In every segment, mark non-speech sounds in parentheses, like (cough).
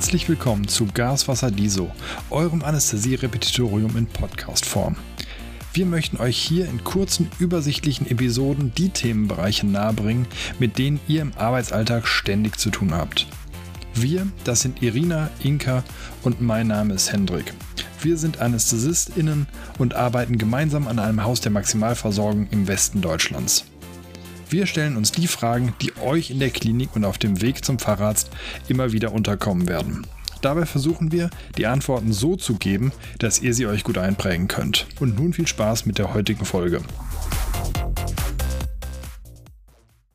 Herzlich willkommen zu Gaswasser Diso, eurem Anästhesie-Repetitorium in Podcast-Form. Wir möchten euch hier in kurzen, übersichtlichen Episoden die Themenbereiche nahebringen, mit denen ihr im Arbeitsalltag ständig zu tun habt. Wir, das sind Irina, Inka und mein Name ist Hendrik. Wir sind AnästhesistInnen und arbeiten gemeinsam an einem Haus der Maximalversorgung im Westen Deutschlands. Wir stellen uns die Fragen, die euch in der Klinik und auf dem Weg zum Facharzt immer wieder unterkommen werden. Dabei versuchen wir, die Antworten so zu geben, dass ihr sie euch gut einprägen könnt. Und nun viel Spaß mit der heutigen Folge.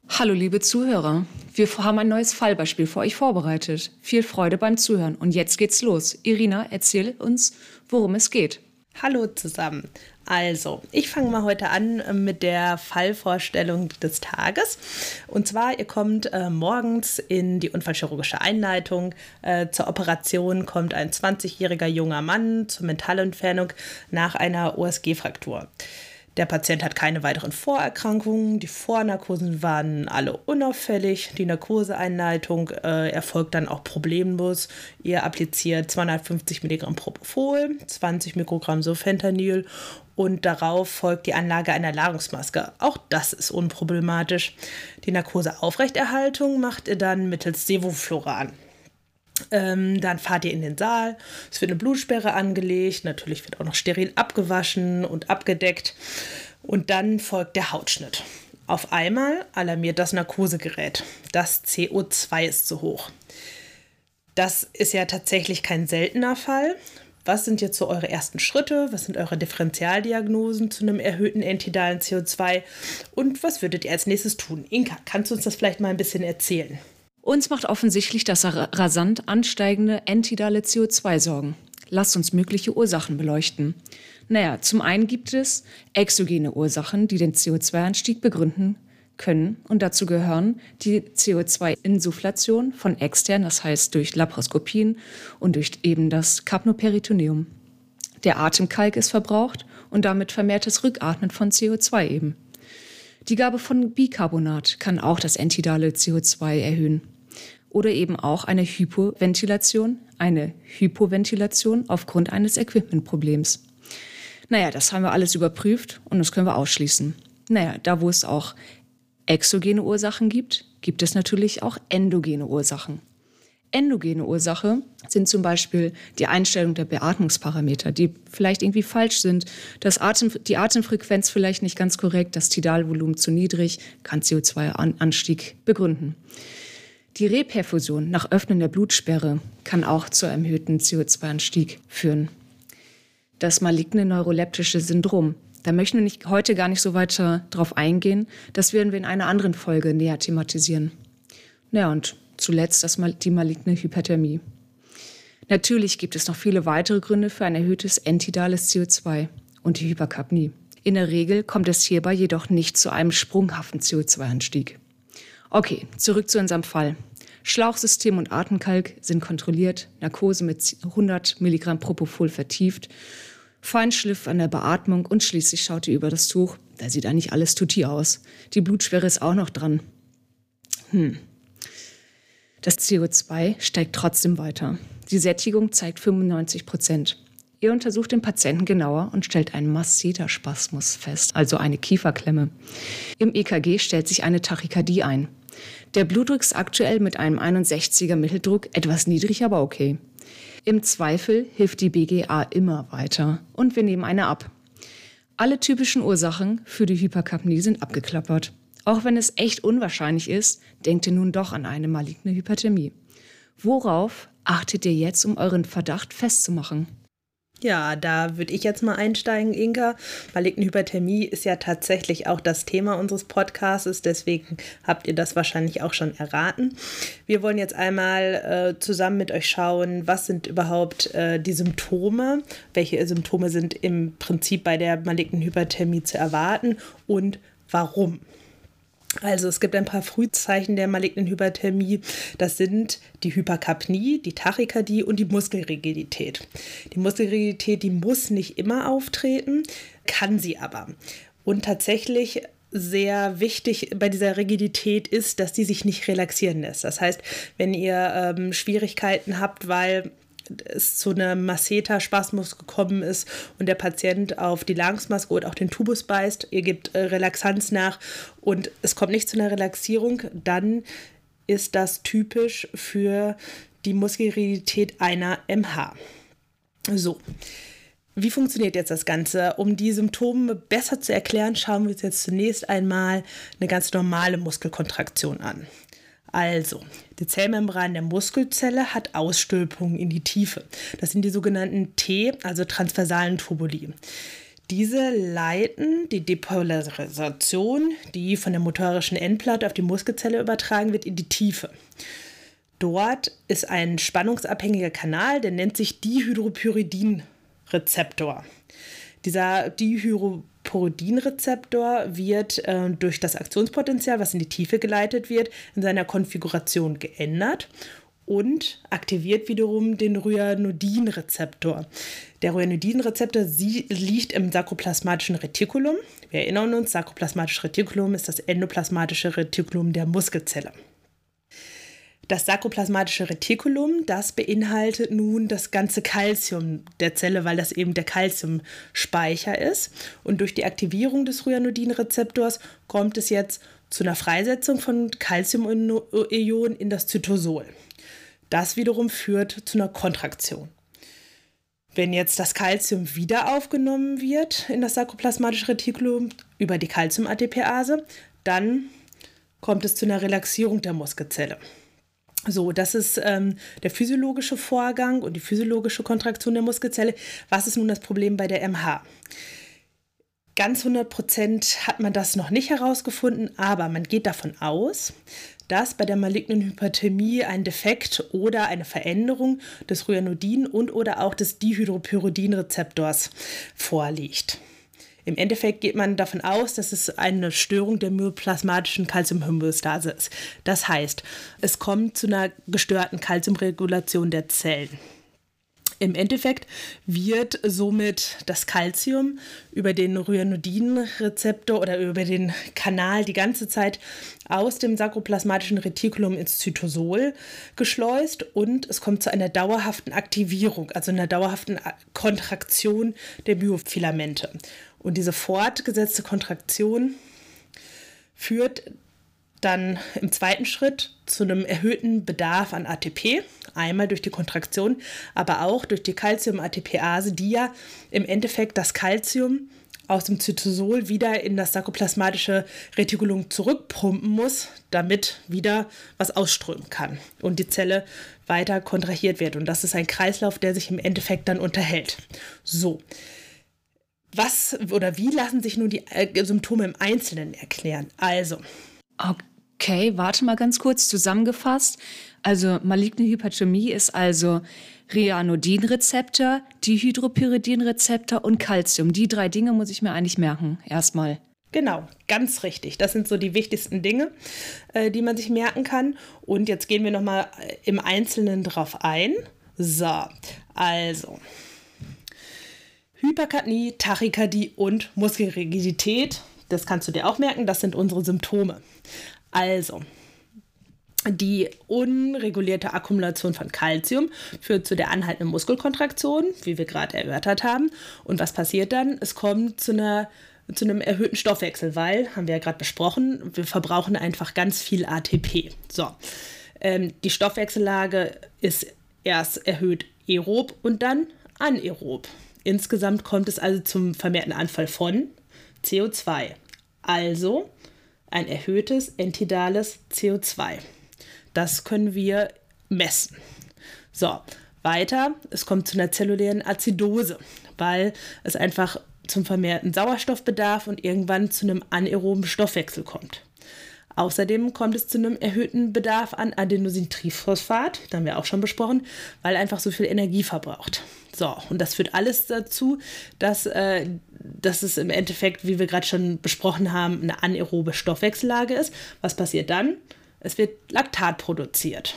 Hallo liebe Zuhörer, wir haben ein neues Fallbeispiel für euch vorbereitet. Viel Freude beim Zuhören und jetzt geht's los. Irina, erzähl uns, worum es geht. Hallo zusammen. Also, ich fange mal heute an äh, mit der Fallvorstellung des Tages. Und zwar, ihr kommt äh, morgens in die unfallchirurgische Einleitung. Äh, zur Operation kommt ein 20-jähriger junger Mann zur Mentalentfernung nach einer OSG-Fraktur. Der Patient hat keine weiteren Vorerkrankungen. Die Vornarkosen waren alle unauffällig. Die Narkoseeinleitung äh, erfolgt dann auch problemlos. Ihr appliziert 250 Milligramm Propofol, 20 Mikrogramm Sofentanyl und darauf folgt die Anlage einer Ladungsmaske. Auch das ist unproblematisch. Die Narkoseaufrechterhaltung macht ihr dann mittels Sevofluran. Ähm, dann fahrt ihr in den Saal. Es wird eine Blutsperre angelegt. Natürlich wird auch noch steril abgewaschen und abgedeckt. Und dann folgt der Hautschnitt. Auf einmal alarmiert das Narkosegerät. Das CO2 ist zu hoch. Das ist ja tatsächlich kein seltener Fall. Was sind jetzt so eure ersten Schritte? Was sind eure Differentialdiagnosen zu einem erhöhten entidalen CO2? Und was würdet ihr als nächstes tun? Inka, kannst du uns das vielleicht mal ein bisschen erzählen? Uns macht offensichtlich das rasant ansteigende entidale CO2 Sorgen. Lasst uns mögliche Ursachen beleuchten. Naja, zum einen gibt es exogene Ursachen, die den CO2-Anstieg begründen können. Und dazu gehören die CO2-Insufflation von extern, das heißt durch Laparoskopien und durch eben das Kapnoperitoneum. Der Atemkalk ist verbraucht und damit vermehrtes Rückatmen von CO2 eben. Die Gabe von Bicarbonat kann auch das entidale CO2 erhöhen oder eben auch eine Hypoventilation, eine Hypoventilation aufgrund eines Equipmentproblems. Naja, das haben wir alles überprüft und das können wir ausschließen. Naja, da wo es auch exogene Ursachen gibt, gibt es natürlich auch endogene Ursachen. Endogene Ursache sind zum Beispiel die Einstellung der Beatmungsparameter, die vielleicht irgendwie falsch sind, das Atem, die Atemfrequenz vielleicht nicht ganz korrekt, das Tidalvolumen zu niedrig, kann CO2-Anstieg begründen. Die Reperfusion nach Öffnen der Blutsperre kann auch zu erhöhten CO2-Anstieg führen. Das maligne neuroleptische Syndrom, da möchten wir nicht, heute gar nicht so weiter drauf eingehen. Das werden wir in einer anderen Folge näher thematisieren. Ja, und zuletzt das, die maligne Hyperthermie. Natürlich gibt es noch viele weitere Gründe für ein erhöhtes entidales CO2 und die Hyperkapnie. In der Regel kommt es hierbei jedoch nicht zu einem sprunghaften CO2-Anstieg. Okay, zurück zu unserem Fall. Schlauchsystem und Atemkalk sind kontrolliert, Narkose mit 100 Milligramm Propofol vertieft, Feinschliff an der Beatmung und schließlich schaut ihr über das Tuch. Da sieht eigentlich alles tutti aus. Die Blutschwere ist auch noch dran. Hm. Das CO2 steigt trotzdem weiter. Die Sättigung zeigt 95 Prozent. Ihr untersucht den Patienten genauer und stellt einen Masseterspasmus fest, also eine Kieferklemme. Im EKG stellt sich eine Tachykardie ein. Der Blutdruck ist aktuell mit einem 61er Mitteldruck etwas niedrig, aber okay. Im Zweifel hilft die BGA immer weiter und wir nehmen eine ab. Alle typischen Ursachen für die Hyperkapnie sind abgeklappert. Auch wenn es echt unwahrscheinlich ist, denkt ihr nun doch an eine maligne Hyperthermie. Worauf achtet ihr jetzt, um euren Verdacht festzumachen? Ja, da würde ich jetzt mal einsteigen, Inka. Maligne Hyperthermie ist ja tatsächlich auch das Thema unseres Podcasts, deswegen habt ihr das wahrscheinlich auch schon erraten. Wir wollen jetzt einmal äh, zusammen mit euch schauen, was sind überhaupt äh, die Symptome, welche Symptome sind im Prinzip bei der malignen Hyperthermie zu erwarten und warum. Also es gibt ein paar Frühzeichen der malignen Hyperthermie. Das sind die Hyperkapnie, die Tachykardie und die Muskelrigidität. Die Muskelrigidität, die muss nicht immer auftreten, kann sie aber. Und tatsächlich sehr wichtig bei dieser Rigidität ist, dass die sich nicht relaxieren lässt. Das heißt, wenn ihr ähm, Schwierigkeiten habt, weil es zu einem Masseter-Spasmus gekommen ist und der Patient auf die Langungsmaske oder auch den Tubus beißt, ihr gebt äh, Relaxanz nach und es kommt nicht zu einer Relaxierung, dann ist das typisch für die Muskelrigidität einer MH. So. Wie funktioniert jetzt das Ganze? Um die Symptome besser zu erklären, schauen wir uns jetzt zunächst einmal eine ganz normale Muskelkontraktion an. Also, die Zellmembran der Muskelzelle hat Ausstülpungen in die Tiefe. Das sind die sogenannten T, also transversalen Tubuli. Diese leiten die Depolarisation, die von der motorischen Endplatte auf die Muskelzelle übertragen wird, in die Tiefe. Dort ist ein spannungsabhängiger Kanal, der nennt sich Dihydropyridin-Rezeptor. Dieser Dihydropyridin-Rezeptor wird äh, durch das Aktionspotenzial, was in die Tiefe geleitet wird, in seiner Konfiguration geändert und aktiviert wiederum den Ryanodin-Rezeptor. Der Ryanodin-Rezeptor liegt im sarkoplasmatischen Retikulum. Wir erinnern uns, sarkoplasmatisches Retikulum ist das endoplasmatische Retikulum der Muskelzelle. Das sarkoplasmatische Retikulum, das beinhaltet nun das ganze Kalzium der Zelle, weil das eben der Kalziumspeicher ist. Und durch die Aktivierung des Ryanodin-Rezeptors kommt es jetzt zu einer Freisetzung von Calciumionen in das Zytosol. Das wiederum führt zu einer Kontraktion. Wenn jetzt das Calcium wieder aufgenommen wird in das sarkoplasmatische Retikulum über die Calcium-ATPase, dann kommt es zu einer Relaxierung der Muskelzelle. So, das ist ähm, der physiologische Vorgang und die physiologische Kontraktion der Muskelzelle. Was ist nun das Problem bei der MH? Ganz 100 Prozent hat man das noch nicht herausgefunden, aber man geht davon aus, dass bei der malignen Hyperthermie ein Defekt oder eine Veränderung des Ryanodin- und oder auch des Dihydropyridin-Rezeptors vorliegt. Im Endeffekt geht man davon aus, dass es eine Störung der myoplasmatischen Calciumhomöostase ist. Das heißt, es kommt zu einer gestörten Calciumregulation der Zellen. Im Endeffekt wird somit das Calcium über den Ryanodin-Rezeptor oder über den Kanal die ganze Zeit aus dem sarkoplasmatischen Retikulum ins Zytosol geschleust und es kommt zu einer dauerhaften Aktivierung, also einer dauerhaften Kontraktion der Myofilamente. Und diese fortgesetzte Kontraktion führt dann im zweiten Schritt zu einem erhöhten Bedarf an ATP, einmal durch die Kontraktion, aber auch durch die Calcium-ATPase, die ja im Endeffekt das Calcium aus dem Zytosol wieder in das sarkoplasmatische Retikulum zurückpumpen muss, damit wieder was ausströmen kann und die Zelle weiter kontrahiert wird. Und das ist ein Kreislauf, der sich im Endeffekt dann unterhält. So, was oder wie lassen sich nun die äh, Symptome im Einzelnen erklären? Also. Okay, warte mal ganz kurz zusammengefasst. Also maligne Hyperthermie ist also Ryanodinrezeptor, Dihydropyridinrezeptor und Calcium. Die drei Dinge muss ich mir eigentlich merken, erstmal. Genau, ganz richtig. Das sind so die wichtigsten Dinge, äh, die man sich merken kann. Und jetzt gehen wir nochmal äh, im Einzelnen drauf ein. So, also Hyperkapnie, Tachykardie und Muskelrigidität. Das kannst du dir auch merken, das sind unsere Symptome. Also, die unregulierte Akkumulation von Kalzium führt zu der anhaltenden Muskelkontraktion, wie wir gerade erörtert haben. Und was passiert dann? Es kommt zu einer zu einem erhöhten Stoffwechsel, weil, haben wir ja gerade besprochen, wir verbrauchen einfach ganz viel ATP. So, ähm, die Stoffwechsellage ist erst erhöht aerob und dann anaerob. Insgesamt kommt es also zum vermehrten Anfall von CO2. Also ein erhöhtes entidales CO2. Das können wir messen. So, weiter, es kommt zu einer zellulären Azidose, weil es einfach zum vermehrten Sauerstoffbedarf und irgendwann zu einem anaeroben Stoffwechsel kommt. Außerdem kommt es zu einem erhöhten Bedarf an Adenosintriphosphat, da haben wir auch schon besprochen, weil einfach so viel Energie verbraucht. So, und das führt alles dazu, dass, äh, dass es im Endeffekt, wie wir gerade schon besprochen haben, eine anaerobe Stoffwechsellage ist. Was passiert dann? Es wird Laktat produziert,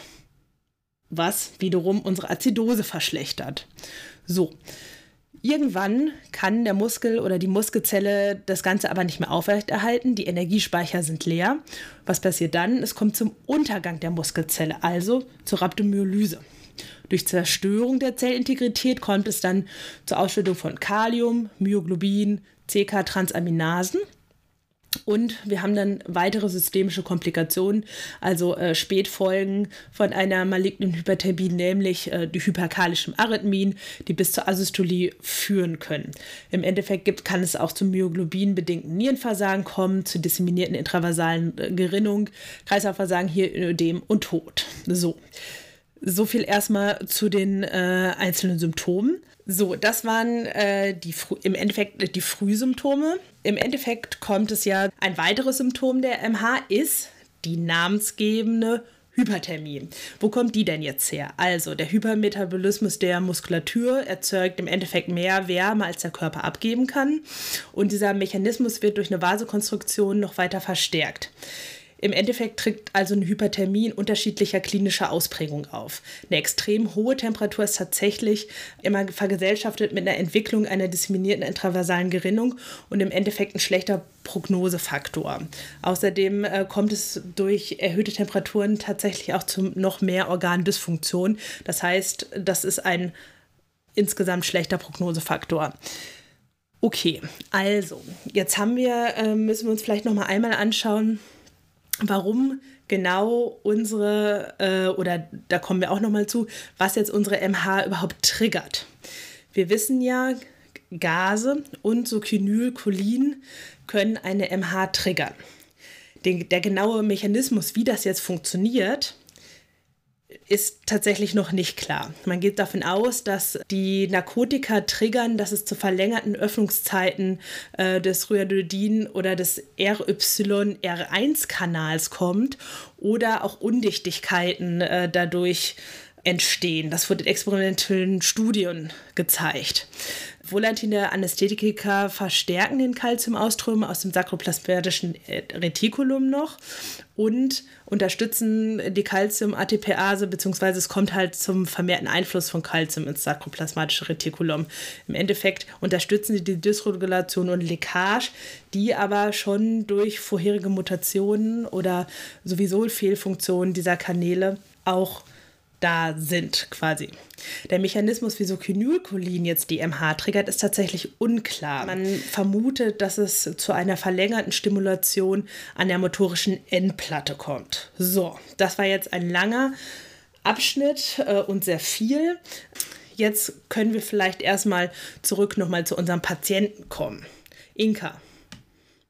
was wiederum unsere Azidose verschlechtert. So, Irgendwann kann der Muskel oder die Muskelzelle das Ganze aber nicht mehr aufrechterhalten. Die Energiespeicher sind leer. Was passiert dann? Es kommt zum Untergang der Muskelzelle, also zur Rhabdomyolyse. Durch Zerstörung der Zellintegrität kommt es dann zur Ausschüttung von Kalium, Myoglobin, CK-Transaminasen und wir haben dann weitere systemische Komplikationen, also äh, Spätfolgen von einer malignen Hyperthermie, nämlich äh, die hyperkalischen Arrhythmien, die bis zur Asystolie führen können. Im Endeffekt gibt, kann es auch zum Myoglobin-bedingten Nierenversagen kommen, zu disseminierten intravasalen äh, Gerinnung, Kreislaufversagen, Hirnödem und Tod. So. So viel erstmal zu den äh, einzelnen Symptomen. So, das waren äh, die, im Endeffekt die Frühsymptome. Im Endeffekt kommt es ja, ein weiteres Symptom der MH ist die namensgebende Hyperthermie. Wo kommt die denn jetzt her? Also, der Hypermetabolismus der Muskulatur erzeugt im Endeffekt mehr Wärme, als der Körper abgeben kann. Und dieser Mechanismus wird durch eine Vasokonstruktion noch weiter verstärkt. Im Endeffekt tritt also eine Hyperthermie in unterschiedlicher klinischer Ausprägung auf. Eine extrem hohe Temperatur ist tatsächlich immer vergesellschaftet mit einer Entwicklung einer disseminierten intraversalen Gerinnung und im Endeffekt ein schlechter Prognosefaktor. Außerdem äh, kommt es durch erhöhte Temperaturen tatsächlich auch zu noch mehr Organdysfunktion. Das heißt, das ist ein insgesamt schlechter Prognosefaktor. Okay, also jetzt haben wir, äh, müssen wir uns vielleicht noch mal einmal anschauen, warum genau unsere, äh, oder da kommen wir auch nochmal zu, was jetzt unsere MH überhaupt triggert. Wir wissen ja, Gase und so Kinylcholin können eine MH triggern. Den, der genaue Mechanismus, wie das jetzt funktioniert, ist tatsächlich noch nicht klar. Man geht davon aus, dass die Narkotika triggern, dass es zu verlängerten Öffnungszeiten äh, des Rhyadodin oder des RYR1-Kanals kommt oder auch Undichtigkeiten äh, dadurch entstehen. Das wurde in experimentellen Studien gezeigt. Volantine Anästhetika verstärken den Kalziumauströmen aus dem sakroplasmatischen Retikulum noch und unterstützen die Calcium-ATPase, beziehungsweise es kommt halt zum vermehrten Einfluss von Calcium ins sakroplasmatische Retikulum. Im Endeffekt unterstützen sie die Dysregulation und Leckage, die aber schon durch vorherige Mutationen oder sowieso Fehlfunktionen dieser Kanäle auch da sind quasi. Der Mechanismus, wieso Kinylcholin jetzt die MH triggert, ist tatsächlich unklar. Man vermutet, dass es zu einer verlängerten Stimulation an der motorischen Endplatte kommt. So, das war jetzt ein langer Abschnitt äh, und sehr viel. Jetzt können wir vielleicht erstmal zurück nochmal zu unserem Patienten kommen. Inka,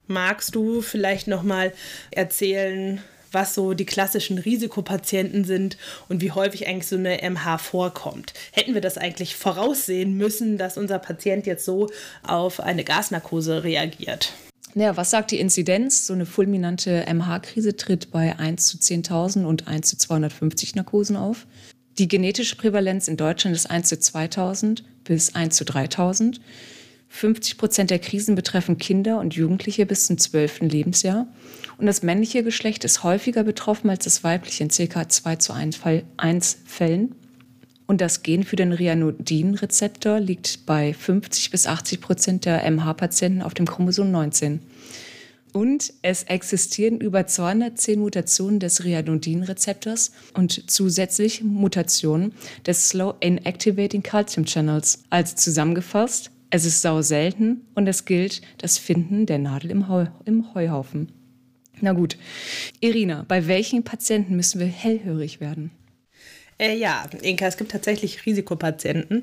magst du vielleicht nochmal erzählen, was so die klassischen Risikopatienten sind und wie häufig eigentlich so eine MH vorkommt. Hätten wir das eigentlich voraussehen müssen, dass unser Patient jetzt so auf eine Gasnarkose reagiert? Naja, was sagt die Inzidenz? So eine fulminante MH-Krise tritt bei 1 zu 10.000 und 1 zu 250 Narkosen auf. Die genetische Prävalenz in Deutschland ist 1 zu 2000 bis 1 zu 3000. 50 Prozent der Krisen betreffen Kinder und Jugendliche bis zum 12. Lebensjahr. Und das männliche Geschlecht ist häufiger betroffen als das weibliche in ca. 2 zu 1 Fällen. Und das Gen für den Ryanodin-Rezeptor liegt bei 50 bis 80 Prozent der MH-Patienten auf dem Chromosom 19. Und es existieren über 210 Mutationen des Ryanodin-Rezeptors und zusätzlich Mutationen des Slow Inactivating Calcium Channels. Als zusammengefasst, es ist sau selten und es gilt das Finden der Nadel im, Heu im Heuhaufen. Na gut. Irina, bei welchen Patienten müssen wir hellhörig werden? Äh, ja, Inka, es gibt tatsächlich Risikopatienten.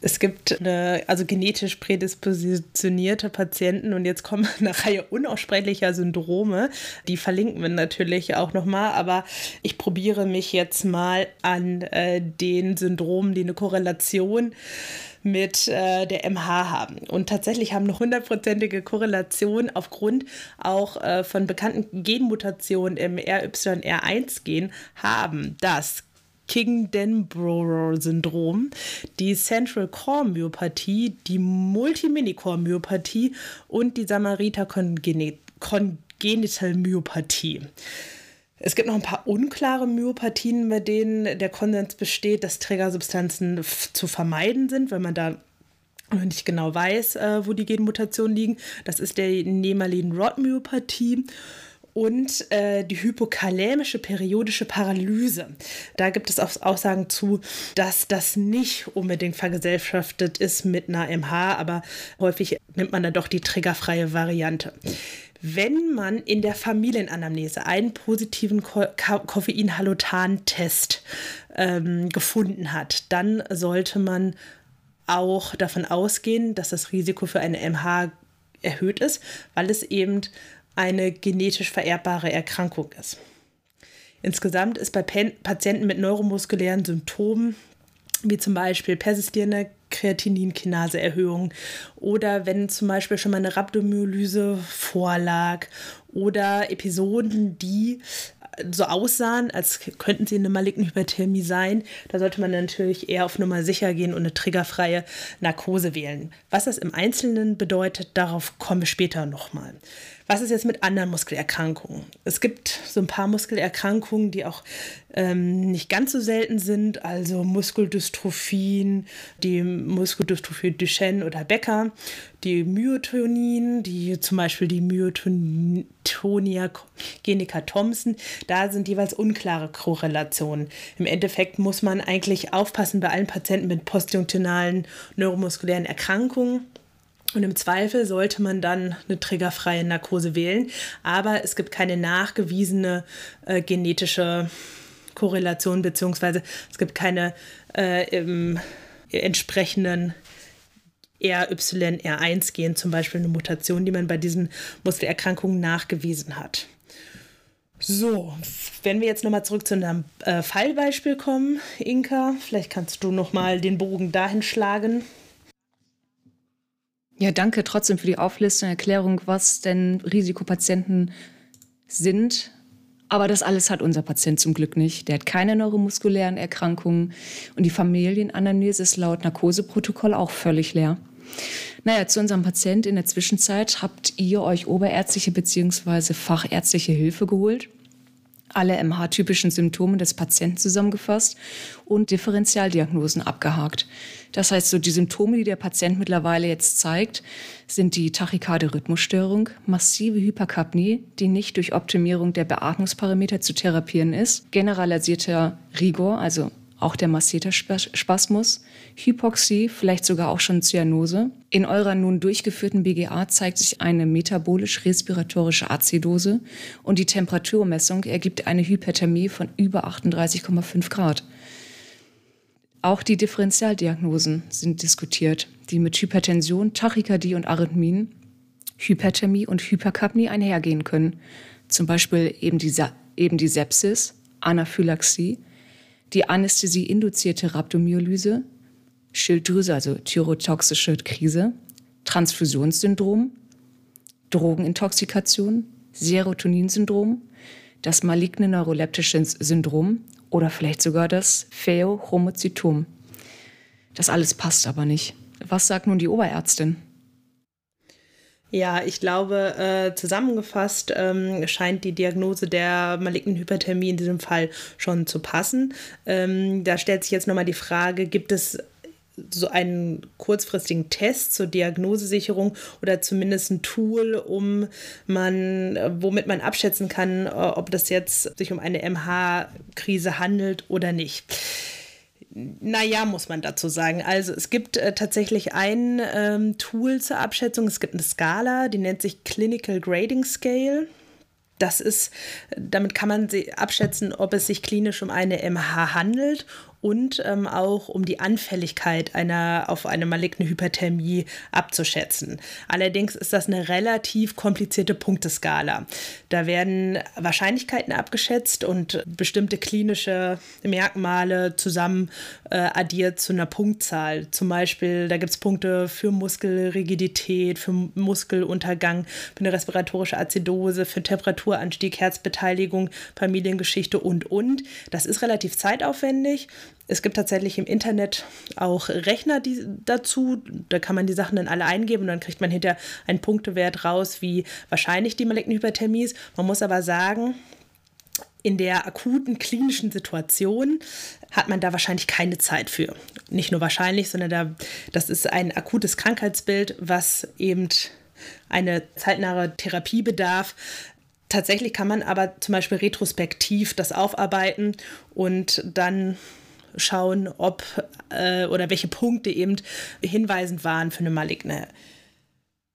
Es gibt eine, also genetisch prädispositionierte Patienten und jetzt kommen (laughs) eine Reihe unaussprechlicher Syndrome. Die verlinken wir natürlich auch nochmal, aber ich probiere mich jetzt mal an äh, den Syndromen, die eine Korrelation mit äh, der MH haben. Und tatsächlich haben eine hundertprozentige Korrelation aufgrund auch äh, von bekannten Genmutationen im RYR1-Gen haben, dass King-Denborough-Syndrom, die Central Core Myopathie, die Multimini-Core Myopathie und die Samariter Congenital Myopathie. Es gibt noch ein paar unklare Myopathien, bei denen der Konsens besteht, dass Trägersubstanzen zu vermeiden sind, wenn man da nicht genau weiß, äh, wo die Genmutationen liegen. Das ist der Nemalin-Rod-Myopathie und äh, die hypokalämische periodische Paralyse. Da gibt es auch Aussagen zu, dass das nicht unbedingt vergesellschaftet ist mit einer MH, aber häufig nimmt man dann doch die triggerfreie Variante. Wenn man in der Familienanamnese einen positiven Ko Koffeinhalotan-Test ähm, gefunden hat, dann sollte man auch davon ausgehen, dass das Risiko für eine MH erhöht ist, weil es eben eine genetisch vererbbare Erkrankung ist. Insgesamt ist bei Patienten mit neuromuskulären Symptomen, wie zum Beispiel persistierende Kreatininkinase-Erhöhung oder wenn zum Beispiel schon mal eine Rhabdomyolyse vorlag oder Episoden, die so aussahen, als könnten sie eine maligne Hyperthermie sein, da sollte man natürlich eher auf Nummer sicher gehen und eine triggerfreie Narkose wählen. Was das im Einzelnen bedeutet, darauf kommen wir später nochmal. Was ist jetzt mit anderen Muskelerkrankungen? Es gibt so ein paar Muskelerkrankungen, die auch ähm, nicht ganz so selten sind, also Muskeldystrophien, die Muskeldystrophie Duchenne oder Becker, die Myotonin, die zum Beispiel die Myotonia genica Thompson, da sind jeweils unklare Korrelationen. Im Endeffekt muss man eigentlich aufpassen bei allen Patienten mit postjunktionalen neuromuskulären Erkrankungen und im Zweifel sollte man dann eine triggerfreie Narkose wählen. Aber es gibt keine nachgewiesene äh, genetische Korrelation, beziehungsweise es gibt keine äh, im, entsprechenden RY, R1-Gen, zum Beispiel eine Mutation, die man bei diesen Muskelerkrankungen nachgewiesen hat. So, wenn wir jetzt nochmal zurück zu einem äh, Fallbeispiel kommen, Inka, vielleicht kannst du nochmal den Bogen dahin schlagen. Ja, danke trotzdem für die Auflistung und Erklärung, was denn Risikopatienten sind. Aber das alles hat unser Patient zum Glück nicht. Der hat keine neuromuskulären Erkrankungen und die Familienanamnese ist laut Narkoseprotokoll auch völlig leer. Naja, zu unserem Patient in der Zwischenzeit habt ihr euch oberärztliche bzw. fachärztliche Hilfe geholt alle MH-typischen Symptome des Patienten zusammengefasst und Differentialdiagnosen abgehakt. Das heißt, so die Symptome, die der Patient mittlerweile jetzt zeigt, sind die tachykade Rhythmusstörung, massive Hyperkapnie, die nicht durch Optimierung der Beatmungsparameter zu therapieren ist, generalisierter Rigor, also auch der Masseterspasmus, Hypoxie, vielleicht sogar auch schon Zyanose. In eurer nun durchgeführten BGA zeigt sich eine metabolisch-respiratorische Azidose und die Temperaturmessung ergibt eine Hyperthermie von über 38,5 Grad. Auch die Differentialdiagnosen sind diskutiert, die mit Hypertension, Tachykardie und Arrhythmien, Hyperthermie und Hyperkapnie einhergehen können. Zum Beispiel eben die, eben die Sepsis, Anaphylaxie, die Anästhesie-induzierte Rhabdomyolyse, Schilddrüse, also thyrotoxische Krise, Transfusionssyndrom, Drogenintoxikation, Serotoninsyndrom, das maligne neuroleptische Syndrom oder vielleicht sogar das Phaeochromozytom. Das alles passt aber nicht. Was sagt nun die Oberärztin? Ja, ich glaube, äh, zusammengefasst ähm, scheint die Diagnose der malignen Hyperthermie in diesem Fall schon zu passen. Ähm, da stellt sich jetzt nochmal die Frage, gibt es so einen kurzfristigen Test zur Diagnosesicherung oder zumindest ein Tool, um man, womit man abschätzen kann, äh, ob das jetzt sich um eine MH-Krise handelt oder nicht. Naja, muss man dazu sagen. Also es gibt äh, tatsächlich ein ähm, Tool zur Abschätzung. Es gibt eine Skala, die nennt sich Clinical Grading Scale. Das ist, damit kann man abschätzen, ob es sich klinisch um eine MH handelt und ähm, auch um die Anfälligkeit einer, auf eine maligne Hyperthermie abzuschätzen. Allerdings ist das eine relativ komplizierte Punkteskala. Da werden Wahrscheinlichkeiten abgeschätzt und bestimmte klinische Merkmale zusammen äh, addiert zu einer Punktzahl. Zum Beispiel, da gibt es Punkte für Muskelrigidität, für Muskeluntergang, für eine respiratorische Azidose, für Temperaturanstieg, Herzbeteiligung, Familiengeschichte und, und. Das ist relativ zeitaufwendig. Es gibt tatsächlich im Internet auch Rechner die, dazu. Da kann man die Sachen dann alle eingeben und dann kriegt man hinter einen Punktewert raus, wie wahrscheinlich die maligne Hyperthermie ist. Man muss aber sagen, in der akuten klinischen Situation hat man da wahrscheinlich keine Zeit für. Nicht nur wahrscheinlich, sondern da, das ist ein akutes Krankheitsbild, was eben eine zeitnahe Therapie bedarf. Tatsächlich kann man aber zum Beispiel retrospektiv das aufarbeiten und dann schauen, ob äh, oder welche Punkte eben hinweisend waren für eine maligne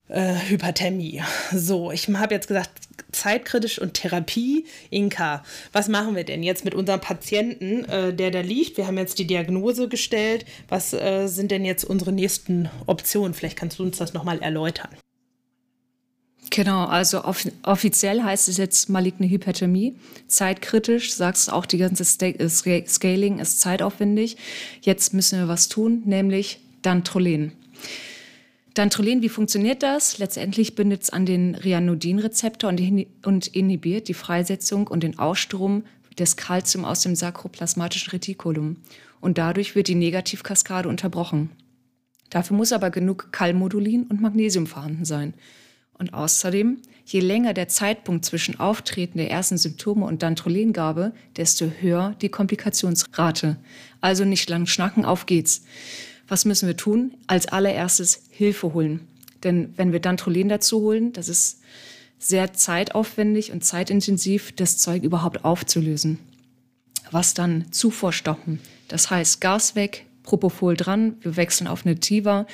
äh, Hyperthermie. So, ich habe jetzt gesagt, zeitkritisch und Therapie. Inka, was machen wir denn jetzt mit unserem Patienten, äh, der da liegt? Wir haben jetzt die Diagnose gestellt. Was äh, sind denn jetzt unsere nächsten Optionen? Vielleicht kannst du uns das nochmal erläutern. Genau, also off offiziell heißt es jetzt maligne Hyperthermie. Zeitkritisch, sagst auch, die ganze Scaling ist zeitaufwendig. Jetzt müssen wir was tun, nämlich Dantrolen. Dantrolen, wie funktioniert das? Letztendlich bindet es an den Ryanodin-Rezeptor und, und inhibiert die Freisetzung und den Ausstrom des Kalzium aus dem sakroplasmatischen Retikulum. Und dadurch wird die Negativkaskade unterbrochen. Dafür muss aber genug Kallmodulin und Magnesium vorhanden sein. Und außerdem, je länger der Zeitpunkt zwischen Auftreten der ersten Symptome und Dantrolengabe, desto höher die Komplikationsrate. Also nicht lang schnacken, auf geht's. Was müssen wir tun? Als allererstes Hilfe holen. Denn wenn wir Dantrolen dazu holen, das ist sehr zeitaufwendig und zeitintensiv, das Zeug überhaupt aufzulösen. Was dann Zufuhr stoppen. Das heißt, Gas weg, Propofol dran, wir wechseln auf eine Tiva.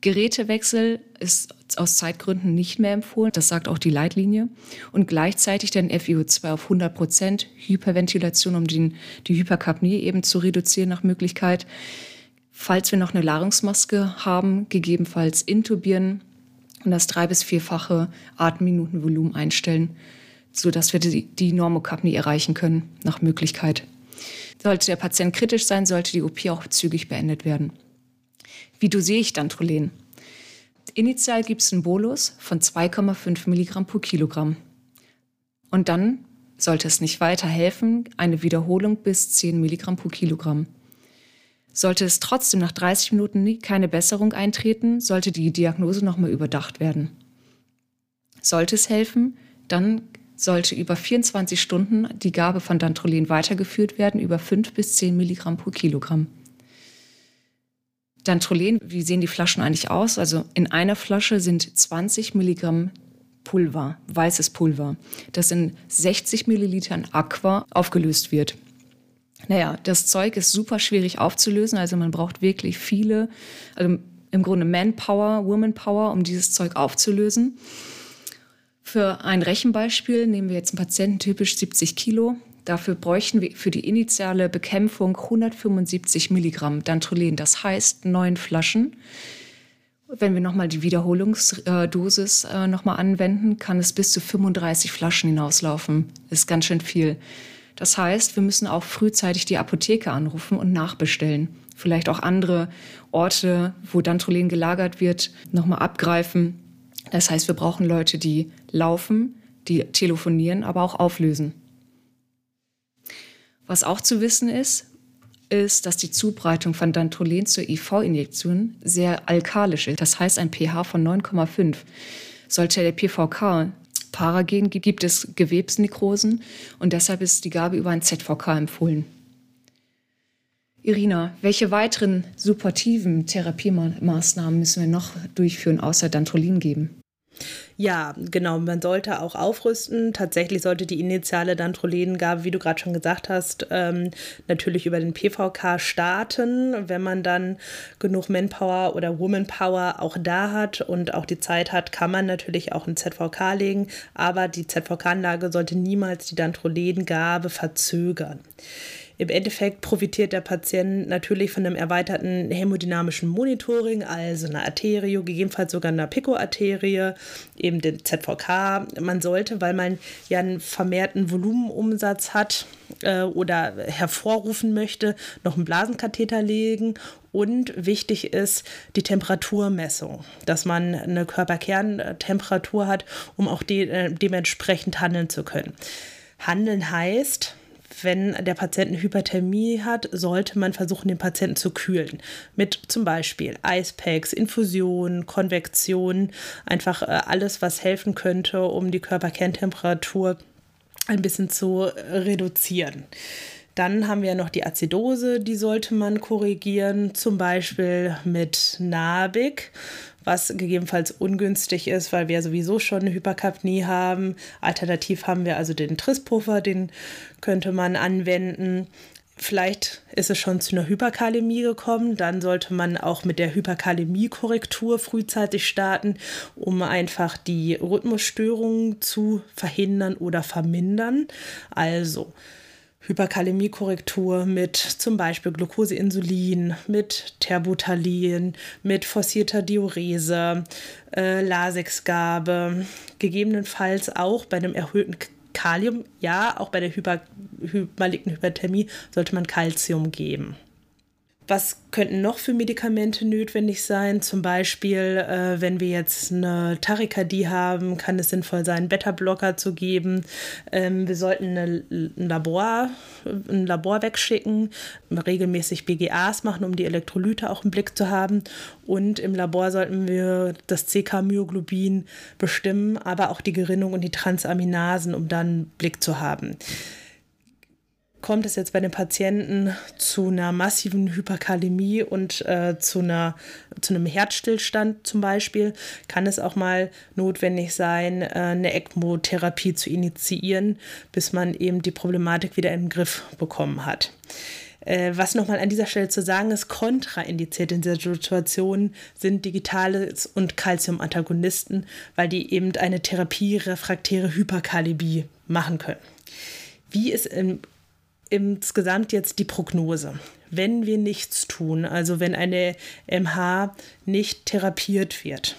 Gerätewechsel ist aus Zeitgründen nicht mehr empfohlen, das sagt auch die Leitlinie. Und gleichzeitig dann FiO2 auf 100 Prozent, Hyperventilation, um den, die Hyperkapnie eben zu reduzieren nach Möglichkeit. Falls wir noch eine Ladungsmaske haben, gegebenenfalls intubieren und das drei- bis vierfache Atemminutenvolumen einstellen, sodass wir die, die Normokapnie erreichen können, nach Möglichkeit. Sollte der Patient kritisch sein, sollte die OP auch zügig beendet werden. Wie dosiere ich dann Trolen? Initial gibt es einen Bolus von 2,5 Milligramm pro Kilogramm. Und dann, sollte es nicht weiter helfen, eine Wiederholung bis 10 Milligramm pro Kilogramm. Sollte es trotzdem nach 30 Minuten keine Besserung eintreten, sollte die Diagnose nochmal überdacht werden. Sollte es helfen, dann sollte über 24 Stunden die Gabe von Dantrolen weitergeführt werden, über 5 bis 10 Milligramm pro Kilogramm. Dantrolen, wie sehen die Flaschen eigentlich aus? Also in einer Flasche sind 20 Milligramm Pulver, weißes Pulver, das in 60 Millilitern Aqua aufgelöst wird. Naja, das Zeug ist super schwierig aufzulösen, also man braucht wirklich viele, also im Grunde Manpower, Womanpower, um dieses Zeug aufzulösen. Für ein Rechenbeispiel nehmen wir jetzt einen Patienten typisch 70 Kilo. Dafür bräuchten wir für die initiale Bekämpfung 175 Milligramm Dantrolen, das heißt neun Flaschen. Wenn wir nochmal die Wiederholungsdosis äh, nochmal anwenden, kann es bis zu 35 Flaschen hinauslaufen. Das ist ganz schön viel. Das heißt, wir müssen auch frühzeitig die Apotheke anrufen und nachbestellen. Vielleicht auch andere Orte, wo Dantrolen gelagert wird, nochmal abgreifen. Das heißt, wir brauchen Leute, die laufen, die telefonieren, aber auch auflösen. Was auch zu wissen ist, ist, dass die Zubreitung von Dantrolen zur IV-Injektion sehr alkalisch ist. Das heißt ein pH von 9,5. Sollte der PVK Paragen gibt es Gewebsnekrosen und deshalb ist die Gabe über ein ZVK empfohlen. Irina, welche weiteren supportiven Therapiemaßnahmen müssen wir noch durchführen, außer Dantrolin geben? Ja, genau. Man sollte auch aufrüsten. Tatsächlich sollte die initiale Dantrolengabe, wie du gerade schon gesagt hast, ähm, natürlich über den PVK starten. Wenn man dann genug Manpower oder Womanpower auch da hat und auch die Zeit hat, kann man natürlich auch ein ZVK legen. Aber die ZVK-Anlage sollte niemals die Dantrolengabe verzögern. Im Endeffekt profitiert der Patient natürlich von einem erweiterten hämodynamischen Monitoring, also einer Arterie, gegebenenfalls sogar einer Pico-Arterie, eben den ZVK. Man sollte, weil man ja einen vermehrten Volumenumsatz hat äh, oder hervorrufen möchte, noch einen Blasenkatheter legen und wichtig ist die Temperaturmessung, dass man eine Körperkerntemperatur hat, um auch de äh, dementsprechend handeln zu können. Handeln heißt, wenn der Patient eine Hyperthermie hat, sollte man versuchen, den Patienten zu kühlen. Mit zum Beispiel Eispacks, Infusionen, Konvektion, einfach äh, alles, was helfen könnte, um die Körperkerntemperatur ein bisschen zu reduzieren. Dann haben wir noch die Azidose, die sollte man korrigieren, zum Beispiel mit Nabik, was gegebenenfalls ungünstig ist, weil wir sowieso schon eine Hyperkapnie haben. Alternativ haben wir also den Trisspuffer, den könnte man anwenden. Vielleicht ist es schon zu einer Hyperkalämie gekommen, dann sollte man auch mit der Hyperkalämie-Korrektur frühzeitig starten, um einfach die Rhythmusstörungen zu verhindern oder vermindern. Also Hyperkalämie-Korrektur mit zum Beispiel Glukoseinsulin, mit Terbutalin, mit forcierter Diurese, äh, Lasexgabe, gegebenenfalls auch bei einem erhöhten Kalium, ja, auch bei der Hyper, hy malignen Hyperthermie sollte man Kalzium geben. Was könnten noch für Medikamente notwendig sein? Zum Beispiel, äh, wenn wir jetzt eine Tachykardie haben, kann es sinnvoll sein, Beta-Blocker zu geben. Ähm, wir sollten eine, ein, Labor, ein Labor wegschicken, regelmäßig BGAs machen, um die Elektrolyte auch im Blick zu haben. Und im Labor sollten wir das CK-Myoglobin bestimmen, aber auch die Gerinnung und die Transaminasen, um dann einen Blick zu haben. Kommt es jetzt bei den Patienten zu einer massiven Hyperkalämie und äh, zu, einer, zu einem Herzstillstand zum Beispiel, kann es auch mal notwendig sein, äh, eine ECMO-Therapie zu initiieren, bis man eben die Problematik wieder den Griff bekommen hat. Äh, was nochmal an dieser Stelle zu sagen ist, kontraindiziert in dieser Situation sind Digitales und Calcium-Antagonisten, weil die eben eine therapierefraktäre Hyperkalämie machen können. Wie ist im insgesamt jetzt die Prognose. Wenn wir nichts tun, also wenn eine MH nicht therapiert wird,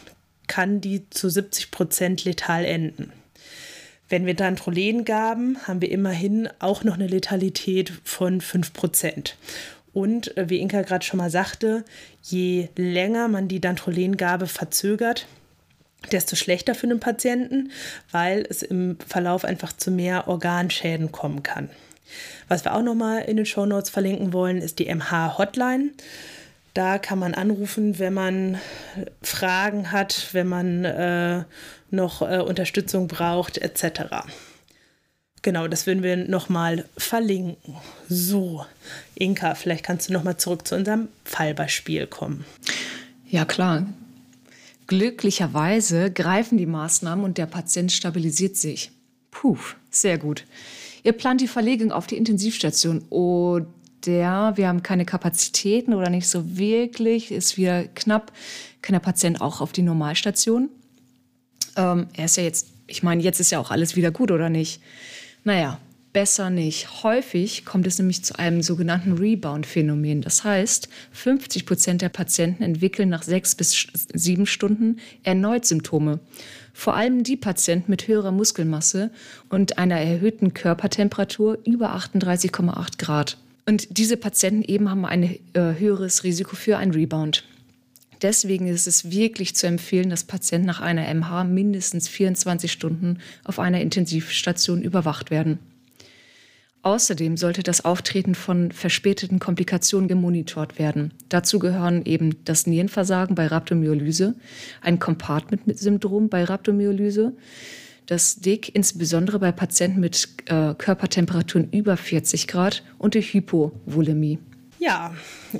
kann die zu 70 Prozent letal enden. Wenn wir Dantrolen gaben, haben wir immerhin auch noch eine Letalität von 5 Prozent. Und äh, wie Inka gerade schon mal sagte, je länger man die Dantrolengabe verzögert, desto schlechter für den Patienten, weil es im Verlauf einfach zu mehr Organschäden kommen kann. Was wir auch nochmal in den Show Notes verlinken wollen, ist die MH-Hotline. Da kann man anrufen, wenn man Fragen hat, wenn man äh, noch äh, Unterstützung braucht, etc. Genau, das würden wir nochmal verlinken. So, Inka, vielleicht kannst du nochmal zurück zu unserem Fallbeispiel kommen. Ja, klar. Glücklicherweise greifen die Maßnahmen und der Patient stabilisiert sich. Puh, sehr gut. Ihr plant die Verlegung auf die Intensivstation oder wir haben keine Kapazitäten oder nicht so wirklich, ist wieder knapp, kann der Patient auch auf die Normalstation. Ähm, er ist ja jetzt, ich meine, jetzt ist ja auch alles wieder gut, oder nicht? Naja, besser nicht. Häufig kommt es nämlich zu einem sogenannten Rebound-Phänomen. Das heißt, 50 Prozent der Patienten entwickeln nach sechs bis sieben Stunden erneut Symptome. Vor allem die Patienten mit höherer Muskelmasse und einer erhöhten Körpertemperatur über 38,8 Grad. Und diese Patienten eben haben ein äh, höheres Risiko für einen Rebound. Deswegen ist es wirklich zu empfehlen, dass Patienten nach einer MH mindestens 24 Stunden auf einer Intensivstation überwacht werden. Außerdem sollte das Auftreten von verspäteten Komplikationen gemonitort werden. Dazu gehören eben das Nierenversagen bei Rhabdomyolyse, ein Compartment-Syndrom bei Rhabdomyolyse, das DIC insbesondere bei Patienten mit äh, Körpertemperaturen über 40 Grad und die Hypovolemie. Ja,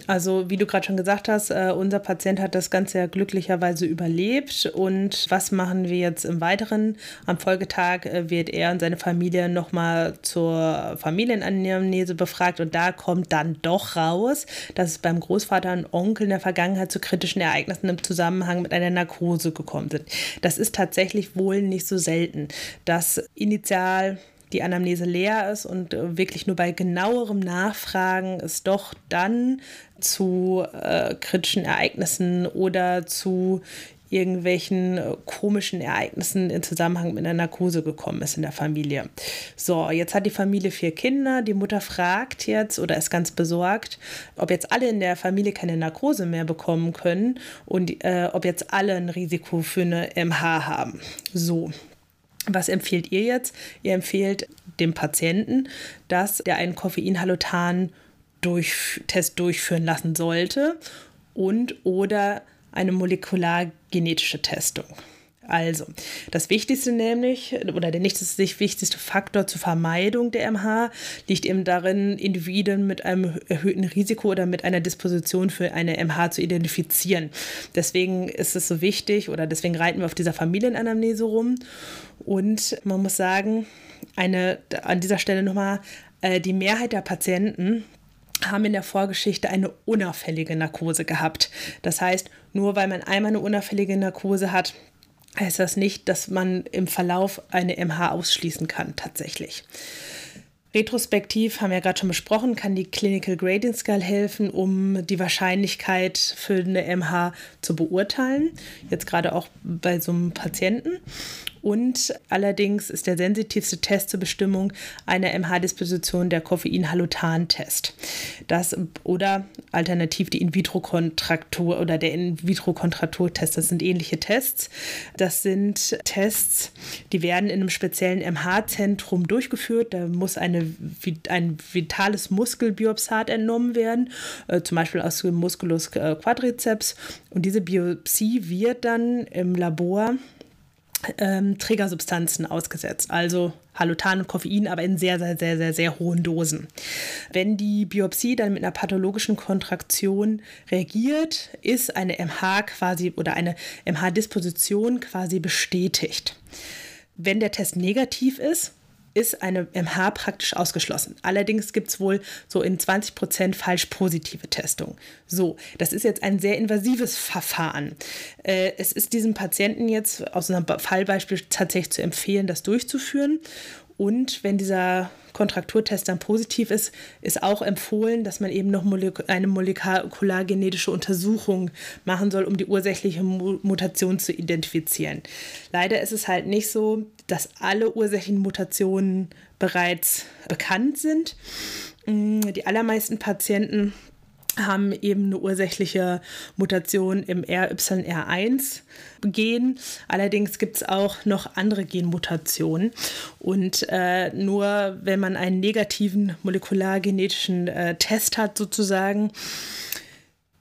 also wie du gerade schon gesagt hast, äh, unser Patient hat das Ganze ja glücklicherweise überlebt. Und was machen wir jetzt im Weiteren? Am Folgetag äh, wird er und seine Familie nochmal zur Familienanamnese befragt und da kommt dann doch raus, dass es beim Großvater und Onkel in der Vergangenheit zu kritischen Ereignissen im Zusammenhang mit einer Narkose gekommen sind. Das ist tatsächlich wohl nicht so selten, dass initial die Anamnese leer ist und äh, wirklich nur bei genauerem Nachfragen es doch dann zu äh, kritischen Ereignissen oder zu irgendwelchen äh, komischen Ereignissen in Zusammenhang mit einer Narkose gekommen ist in der Familie. So, jetzt hat die Familie vier Kinder. Die Mutter fragt jetzt oder ist ganz besorgt, ob jetzt alle in der Familie keine Narkose mehr bekommen können und äh, ob jetzt alle ein Risiko für eine MH haben. So, was empfiehlt ihr jetzt? Ihr empfehlt dem Patienten, dass er einen Koffeinhalutan-Test durchführen lassen sollte und oder eine molekulargenetische Testung. Also, das Wichtigste nämlich, oder der nächste wichtigste Faktor zur Vermeidung der MH liegt eben darin, Individuen mit einem erhöhten Risiko oder mit einer Disposition für eine MH zu identifizieren. Deswegen ist es so wichtig oder deswegen reiten wir auf dieser Familienanamnese rum. Und man muss sagen, eine, an dieser Stelle nochmal, äh, die Mehrheit der Patienten haben in der Vorgeschichte eine unauffällige Narkose gehabt. Das heißt, nur weil man einmal eine unauffällige Narkose hat, heißt das nicht, dass man im Verlauf eine MH ausschließen kann, tatsächlich. Retrospektiv haben wir ja gerade schon besprochen, kann die Clinical Grading Scale helfen, um die Wahrscheinlichkeit für eine MH zu beurteilen. Jetzt gerade auch bei so einem Patienten. Und allerdings ist der sensitivste Test zur Bestimmung einer MH-Disposition der Koffein-Halutan-Test. Das oder alternativ die In-vitro-Kontraktur oder der In-vitro-Kontraktur-Test. Das sind ähnliche Tests. Das sind Tests, die werden in einem speziellen MH-Zentrum durchgeführt. Da muss eine, ein vitales Muskelbiopsat entnommen werden, äh, zum Beispiel aus dem Musculus äh, quadriceps. Und diese Biopsie wird dann im Labor ähm, Trägersubstanzen ausgesetzt, also Halutan und Koffein, aber in sehr, sehr, sehr, sehr, sehr hohen Dosen. Wenn die Biopsie dann mit einer pathologischen Kontraktion reagiert, ist eine MH quasi oder eine MH-Disposition quasi bestätigt. Wenn der Test negativ ist, ist eine MH praktisch ausgeschlossen. Allerdings gibt es wohl so in 20 Prozent falsch positive Testungen. So, das ist jetzt ein sehr invasives Verfahren. Äh, es ist diesem Patienten jetzt aus einem Fallbeispiel tatsächlich zu empfehlen, das durchzuführen. Und wenn dieser Kontrakturtest dann positiv ist, ist auch empfohlen, dass man eben noch eine molekulargenetische Untersuchung machen soll, um die ursächliche Mutation zu identifizieren. Leider ist es halt nicht so, dass alle ursächlichen Mutationen bereits bekannt sind. Mm, die allermeisten Patienten haben eben eine ursächliche Mutation im RYR1-Gen. Allerdings gibt es auch noch andere Genmutationen. Und äh, nur wenn man einen negativen molekulargenetischen äh, Test hat, sozusagen,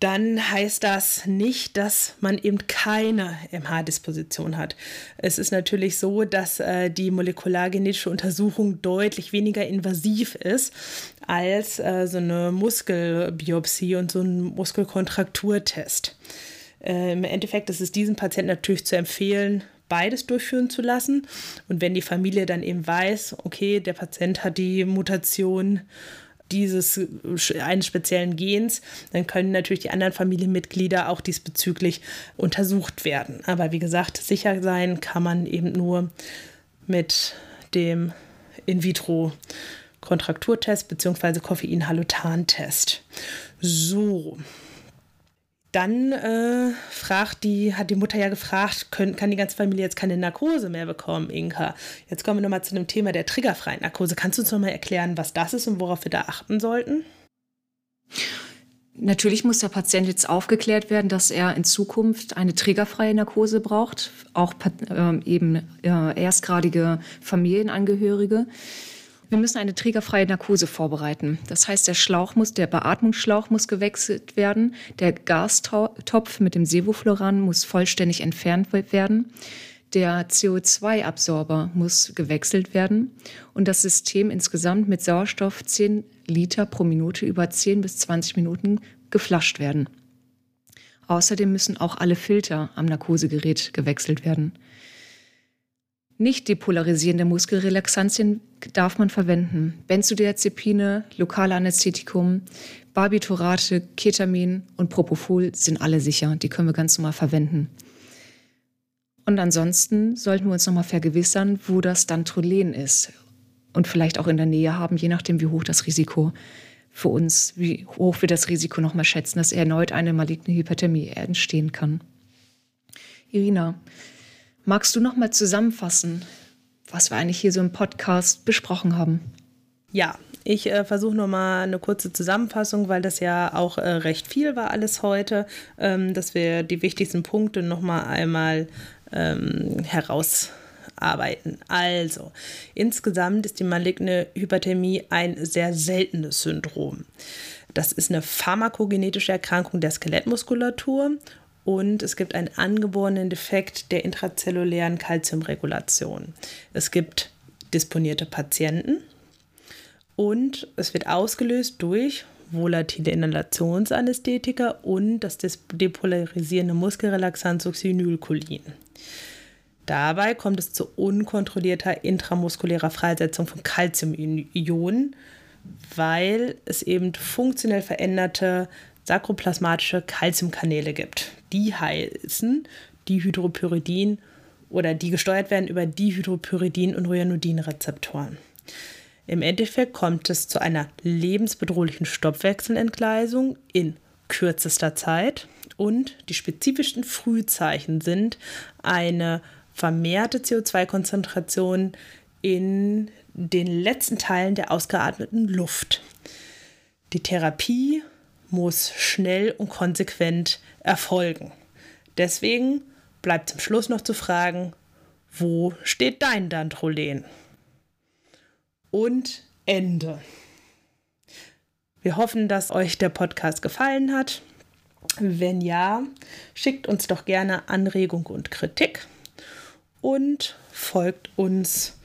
dann heißt das nicht, dass man eben keine MH-Disposition hat. Es ist natürlich so, dass äh, die molekulargenetische Untersuchung deutlich weniger invasiv ist als äh, so eine Muskelbiopsie und so ein Muskelkontrakturtest. Äh, Im Endeffekt ist es diesem Patienten natürlich zu empfehlen, beides durchführen zu lassen. Und wenn die Familie dann eben weiß, okay, der Patient hat die Mutation dieses eines speziellen Gens, dann können natürlich die anderen Familienmitglieder auch diesbezüglich untersucht werden. Aber wie gesagt, sicher sein kann man eben nur mit dem In-vitro Kontrakturtest bzw. Koffein-Halutan-Test. So, dann äh, fragt die, hat die Mutter ja gefragt, können, kann die ganze Familie jetzt keine Narkose mehr bekommen, Inka? Jetzt kommen wir nochmal zu dem Thema der triggerfreien Narkose. Kannst du uns nochmal erklären, was das ist und worauf wir da achten sollten? Natürlich muss der Patient jetzt aufgeklärt werden, dass er in Zukunft eine triggerfreie Narkose braucht, auch äh, eben äh, erstgradige Familienangehörige. Wir müssen eine trägerfreie Narkose vorbereiten. Das heißt, der Schlauch muss, der Beatmungsschlauch muss gewechselt werden, der Gastopf mit dem Sevofluran muss vollständig entfernt werden. Der CO2-Absorber muss gewechselt werden und das System insgesamt mit Sauerstoff 10 Liter pro Minute über 10 bis 20 Minuten geflasht werden. Außerdem müssen auch alle Filter am Narkosegerät gewechselt werden. Nicht depolarisierende Muskelrelaxantien darf man verwenden. Benzodiazepine, lokale Anästhetikum, Barbiturate, Ketamin und Propofol sind alle sicher. Die können wir ganz normal verwenden. Und ansonsten sollten wir uns nochmal vergewissern, wo das Dantrolen ist. Und vielleicht auch in der Nähe haben, je nachdem, wie hoch das Risiko für uns, wie hoch wir das Risiko nochmal schätzen, dass erneut eine maligne Hyperthermie entstehen kann. Irina, Magst du noch mal zusammenfassen, was wir eigentlich hier so im Podcast besprochen haben? Ja, ich äh, versuche noch mal eine kurze Zusammenfassung, weil das ja auch äh, recht viel war alles heute, ähm, dass wir die wichtigsten Punkte noch mal einmal ähm, herausarbeiten. Also, insgesamt ist die maligne Hyperthermie ein sehr seltenes Syndrom. Das ist eine pharmakogenetische Erkrankung der Skelettmuskulatur und es gibt einen angeborenen Defekt der intrazellulären Kalziumregulation. Es gibt disponierte Patienten und es wird ausgelöst durch volatile Inhalationsanästhetika und das depolarisierende Muskelrelaxant Succinylcholin. Dabei kommt es zu unkontrollierter intramuskulärer Freisetzung von Calciumionen, weil es eben funktionell veränderte sakroplasmatische Calciumkanäle gibt. Die heißen Dihydropyridin oder die gesteuert werden über Dihydropyridin und Ryanodin-Rezeptoren. Im Endeffekt kommt es zu einer lebensbedrohlichen Stoffwechselentgleisung in kürzester Zeit und die spezifischen Frühzeichen sind eine vermehrte CO2-Konzentration in den letzten Teilen der ausgeatmeten Luft. Die Therapie muss schnell und konsequent erfolgen. Deswegen bleibt zum Schluss noch zu fragen, wo steht dein Dantrolen? Und Ende. Wir hoffen, dass euch der Podcast gefallen hat. Wenn ja, schickt uns doch gerne Anregung und Kritik und folgt uns